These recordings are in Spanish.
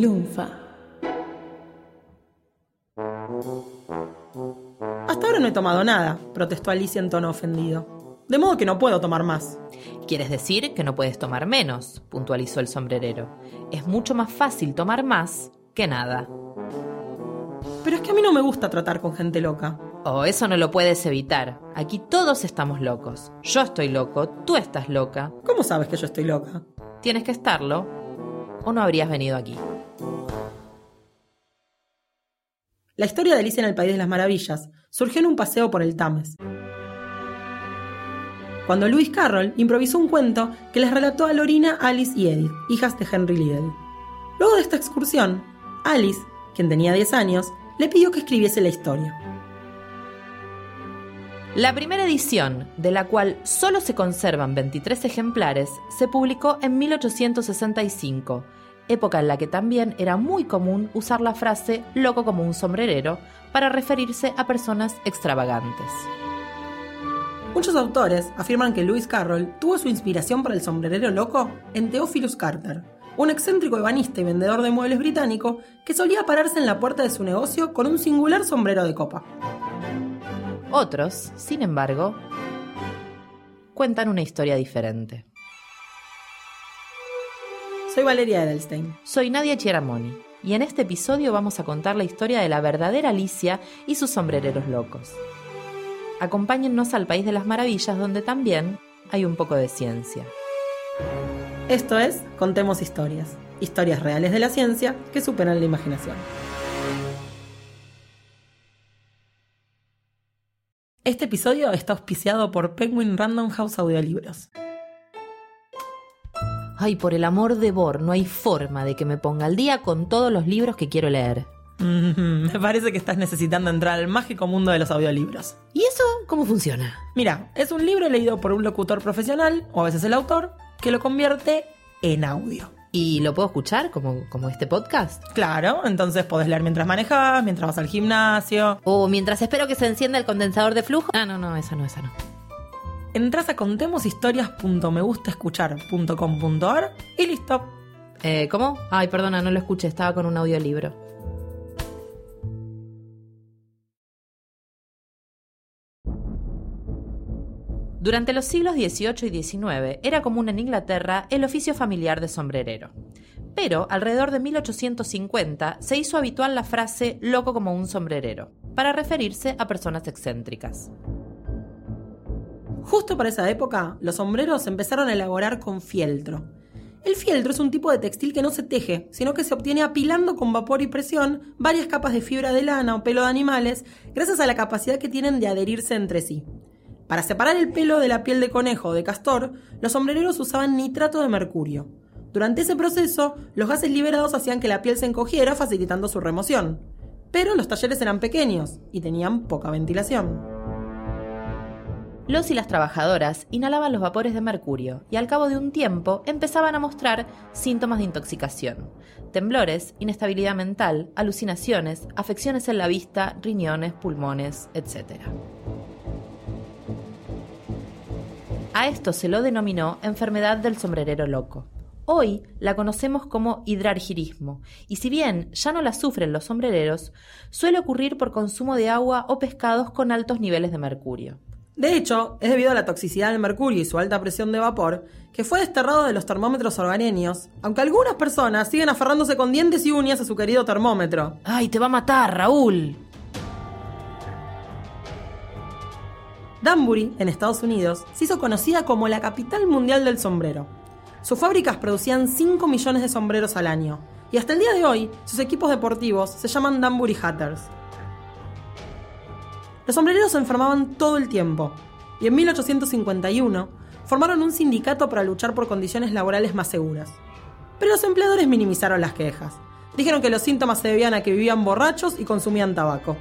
Lunfa. Hasta ahora no he tomado nada, protestó Alicia en tono ofendido. De modo que no puedo tomar más. Quieres decir que no puedes tomar menos, puntualizó el sombrerero. Es mucho más fácil tomar más que nada. Pero es que a mí no me gusta tratar con gente loca. Oh, eso no lo puedes evitar. Aquí todos estamos locos. Yo estoy loco, tú estás loca. ¿Cómo sabes que yo estoy loca? Tienes que estarlo, o no habrías venido aquí. La historia de Alicia en el País de las Maravillas surgió en un paseo por el Thames. Cuando Lewis Carroll improvisó un cuento que les relató a Lorina, Alice y Edith, hijas de Henry Liddell. Luego de esta excursión, Alice, quien tenía 10 años, le pidió que escribiese la historia. La primera edición, de la cual solo se conservan 23 ejemplares, se publicó en 1865, época en la que también era muy común usar la frase loco como un sombrerero para referirse a personas extravagantes. Muchos autores afirman que Lewis Carroll tuvo su inspiración para el sombrerero loco en Theophilus Carter, un excéntrico ebanista y vendedor de muebles británico que solía pararse en la puerta de su negocio con un singular sombrero de copa. Otros, sin embargo, cuentan una historia diferente. Soy Valeria Edelstein. Soy Nadia Chiaramoni y en este episodio vamos a contar la historia de la verdadera Alicia y sus sombrereros locos. Acompáñennos al País de las Maravillas donde también hay un poco de ciencia. Esto es Contemos Historias, historias reales de la ciencia que superan la imaginación. Este episodio está auspiciado por Penguin Random House Audiolibros. Ay, por el amor de Bor, no hay forma de que me ponga al día con todos los libros que quiero leer. Mm, me parece que estás necesitando entrar al mágico mundo de los audiolibros. ¿Y eso cómo funciona? Mira, es un libro leído por un locutor profesional, o a veces el autor, que lo convierte en audio. ¿Y lo puedo escuchar como, como este podcast? Claro, entonces podés leer mientras manejas, mientras vas al gimnasio. O mientras espero que se encienda el condensador de flujo. Ah, no, no, esa no, esa no. Entras a contemoshistorias.megustaescuchar.com.ar y listo. Eh, ¿Cómo? Ay, perdona, no lo escuché, estaba con un audiolibro. Durante los siglos XVIII y XIX era común en Inglaterra el oficio familiar de sombrerero. Pero alrededor de 1850 se hizo habitual la frase loco como un sombrerero, para referirse a personas excéntricas. Justo para esa época, los sombreros se empezaron a elaborar con fieltro. El fieltro es un tipo de textil que no se teje, sino que se obtiene apilando con vapor y presión varias capas de fibra de lana o pelo de animales, gracias a la capacidad que tienen de adherirse entre sí. Para separar el pelo de la piel de conejo o de castor, los sombrereros usaban nitrato de mercurio. Durante ese proceso, los gases liberados hacían que la piel se encogiera, facilitando su remoción. Pero los talleres eran pequeños y tenían poca ventilación. Los y las trabajadoras inhalaban los vapores de mercurio y al cabo de un tiempo empezaban a mostrar síntomas de intoxicación. Temblores, inestabilidad mental, alucinaciones, afecciones en la vista, riñones, pulmones, etc. A esto se lo denominó enfermedad del sombrerero loco. Hoy la conocemos como hidrargirismo, y si bien ya no la sufren los sombrereros, suele ocurrir por consumo de agua o pescados con altos niveles de mercurio. De hecho, es debido a la toxicidad del mercurio y su alta presión de vapor que fue desterrado de los termómetros hogareños, aunque algunas personas siguen aferrándose con dientes y uñas a su querido termómetro. ¡Ay, te va a matar, Raúl! Danbury, en Estados Unidos, se hizo conocida como la capital mundial del sombrero. Sus fábricas producían 5 millones de sombreros al año, y hasta el día de hoy sus equipos deportivos se llaman Danbury Hatters. Los sombrereros se enfermaban todo el tiempo, y en 1851 formaron un sindicato para luchar por condiciones laborales más seguras. Pero los empleadores minimizaron las quejas. Dijeron que los síntomas se debían a que vivían borrachos y consumían tabaco.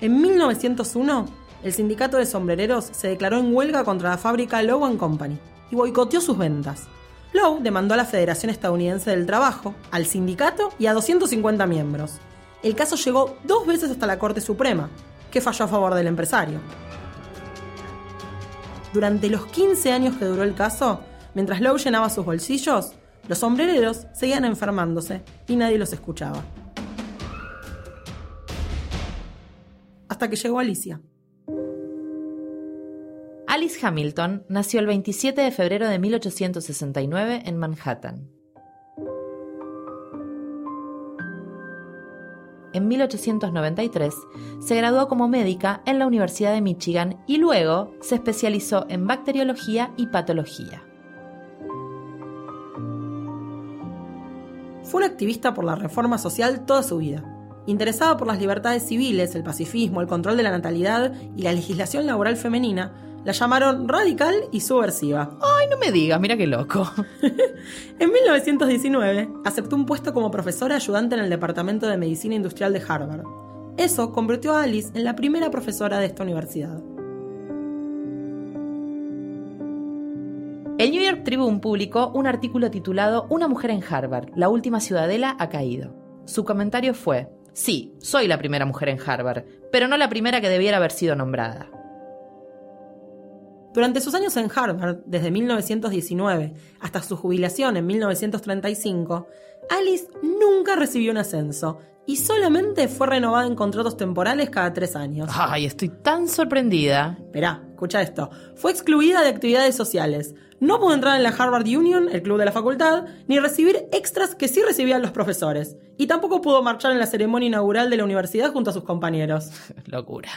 En 1901, el sindicato de sombrereros se declaró en huelga contra la fábrica Lowe Company y boicoteó sus ventas. Lowe demandó a la Federación Estadounidense del Trabajo, al sindicato y a 250 miembros. El caso llegó dos veces hasta la Corte Suprema, que falló a favor del empresario. Durante los 15 años que duró el caso, Mientras Lowe llenaba sus bolsillos, los sombrereros seguían enfermándose y nadie los escuchaba. Hasta que llegó Alicia. Alice Hamilton nació el 27 de febrero de 1869 en Manhattan. En 1893 se graduó como médica en la Universidad de Michigan y luego se especializó en bacteriología y patología. Fue una activista por la reforma social toda su vida. Interesada por las libertades civiles, el pacifismo, el control de la natalidad y la legislación laboral femenina, la llamaron radical y subversiva. Ay, no me digas, mira qué loco. en 1919 aceptó un puesto como profesora ayudante en el Departamento de Medicina Industrial de Harvard. Eso convirtió a Alice en la primera profesora de esta universidad. El New York Tribune publicó un artículo titulado Una mujer en Harvard, la última ciudadela ha caído. Su comentario fue, sí, soy la primera mujer en Harvard, pero no la primera que debiera haber sido nombrada. Durante sus años en Harvard, desde 1919 hasta su jubilación en 1935, Alice nunca recibió un ascenso y solamente fue renovada en contratos temporales cada tres años. Ay, estoy tan sorprendida. Esperá, escucha esto. Fue excluida de actividades sociales. No pudo entrar en la Harvard Union, el club de la facultad, ni recibir extras que sí recibían los profesores. Y tampoco pudo marchar en la ceremonia inaugural de la universidad junto a sus compañeros. Locura.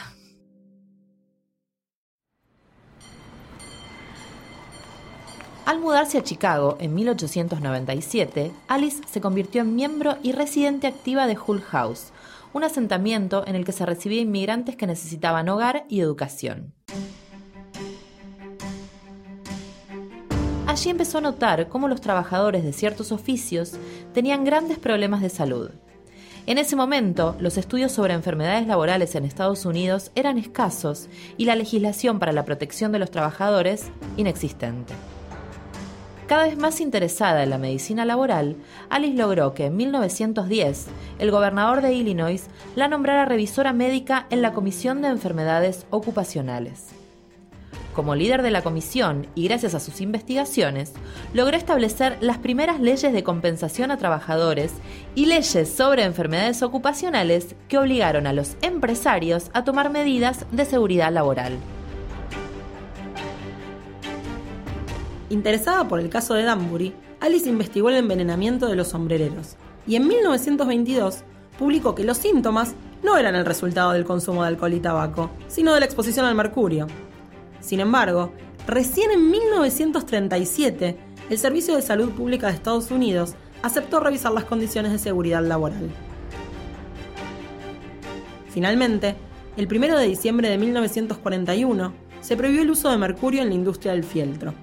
Al mudarse a Chicago en 1897, Alice se convirtió en miembro y residente activa de Hull House, un asentamiento en el que se recibía inmigrantes que necesitaban hogar y educación. Allí empezó a notar cómo los trabajadores de ciertos oficios tenían grandes problemas de salud. En ese momento, los estudios sobre enfermedades laborales en Estados Unidos eran escasos y la legislación para la protección de los trabajadores inexistente. Cada vez más interesada en la medicina laboral, Alice logró que en 1910 el gobernador de Illinois la nombrara revisora médica en la Comisión de Enfermedades Ocupacionales. Como líder de la comisión y gracias a sus investigaciones, logró establecer las primeras leyes de compensación a trabajadores y leyes sobre enfermedades ocupacionales que obligaron a los empresarios a tomar medidas de seguridad laboral. Interesada por el caso de Danbury, Alice investigó el envenenamiento de los sombrereros y en 1922 publicó que los síntomas no eran el resultado del consumo de alcohol y tabaco, sino de la exposición al mercurio. Sin embargo, recién en 1937, el Servicio de Salud Pública de Estados Unidos aceptó revisar las condiciones de seguridad laboral. Finalmente, el 1 de diciembre de 1941, se prohibió el uso de mercurio en la industria del fieltro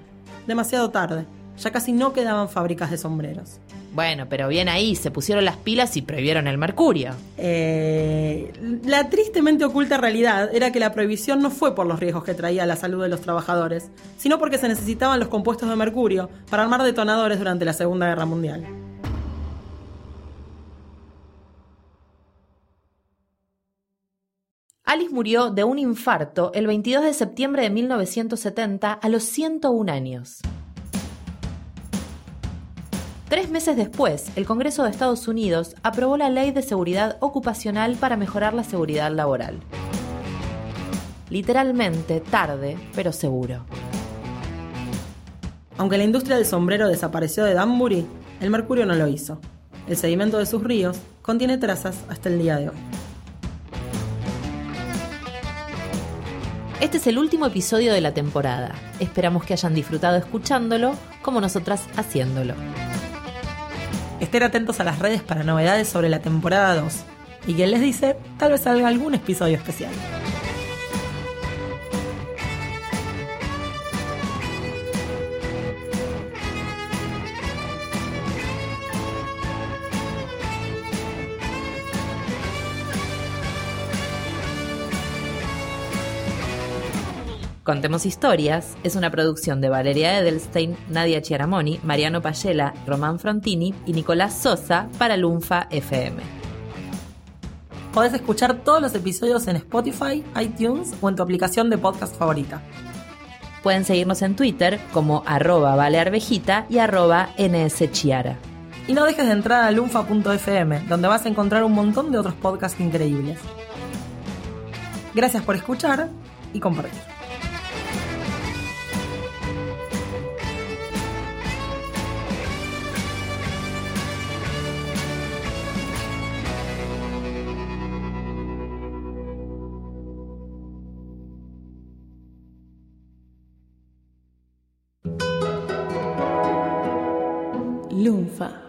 demasiado tarde. Ya casi no quedaban fábricas de sombreros. Bueno, pero bien ahí, se pusieron las pilas y prohibieron el mercurio. Eh, la tristemente oculta realidad era que la prohibición no fue por los riesgos que traía la salud de los trabajadores, sino porque se necesitaban los compuestos de mercurio para armar detonadores durante la Segunda Guerra Mundial. Alice murió de un infarto el 22 de septiembre de 1970 a los 101 años. Tres meses después, el Congreso de Estados Unidos aprobó la Ley de Seguridad Ocupacional para mejorar la seguridad laboral. Literalmente tarde, pero seguro. Aunque la industria del sombrero desapareció de Danbury, el mercurio no lo hizo. El sedimento de sus ríos contiene trazas hasta el día de hoy. Este es el último episodio de la temporada. Esperamos que hayan disfrutado escuchándolo como nosotras haciéndolo. Estén atentos a las redes para novedades sobre la temporada 2. Y quien les dice, tal vez salga algún episodio especial. Contemos Historias es una producción de Valeria Edelstein, Nadia Chiaramoni, Mariano Payela, Román Frontini y Nicolás Sosa para Lunfa FM. Podés escuchar todos los episodios en Spotify, iTunes o en tu aplicación de podcast favorita. Pueden seguirnos en Twitter como arroba valearvejita y arroba nschiara. Y no dejes de entrar a lunfa.fm, donde vas a encontrar un montón de otros podcasts increíbles. Gracias por escuchar y compartir. Lunfa.